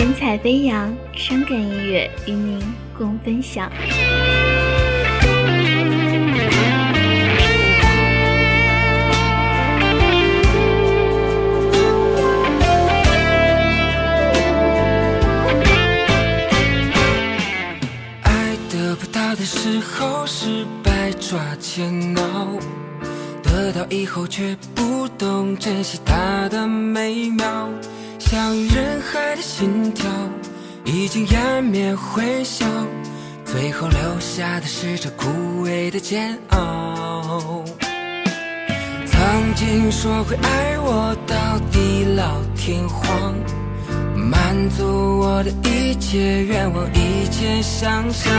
神采飞扬，伤感音乐与您共分享。爱得不到的时候是百爪千挠，得到以后却不懂珍惜它的美妙。像人海的心跳，已经湮灭回响，最后留下的是这枯萎的煎熬。曾经说会爱我到地老天荒，满足我的一切愿望，一切想象。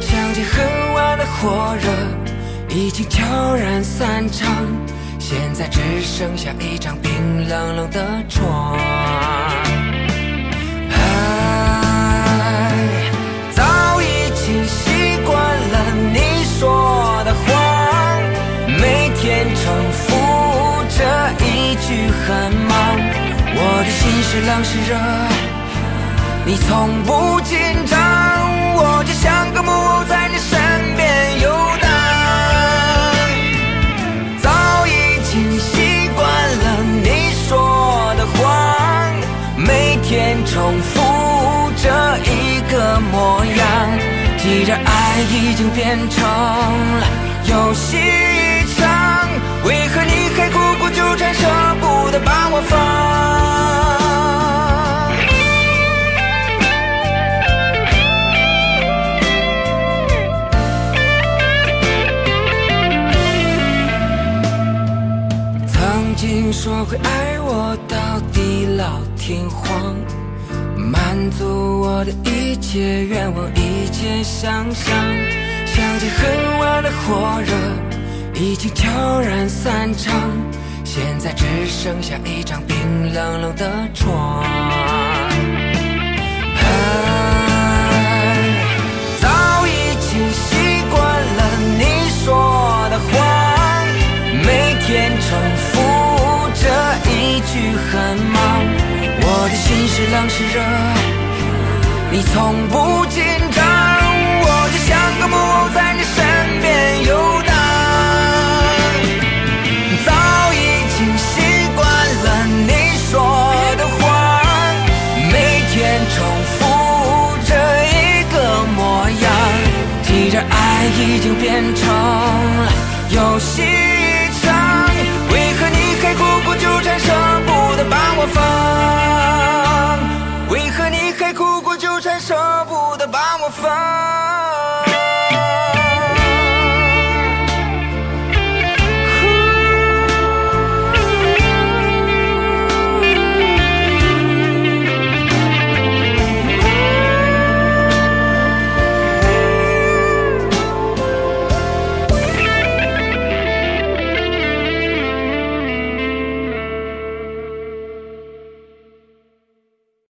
相见恨晚的火热，已经悄然散场。现在只剩下一张冰冷冷的床。是冷是热，你从不紧张，我就像个木偶在你身边游荡。早已经习惯了你说的谎，每天重复这一个模样。既然爱已经变成了游戏一场，为何你还苦苦纠缠，舍不得把我放？我会爱我到地老天荒，满足我的一切愿望，一切想象。想起很晚的火热，已经悄然散场，现在只剩下一张冰冷冷的床。心是冷是热，你从不紧张，我就像个木偶在你身边游荡。早已经习惯了你说的谎，每天重复这一个模样。既然爱已经变成了游戏一场，为何你还苦苦纠缠，舍放？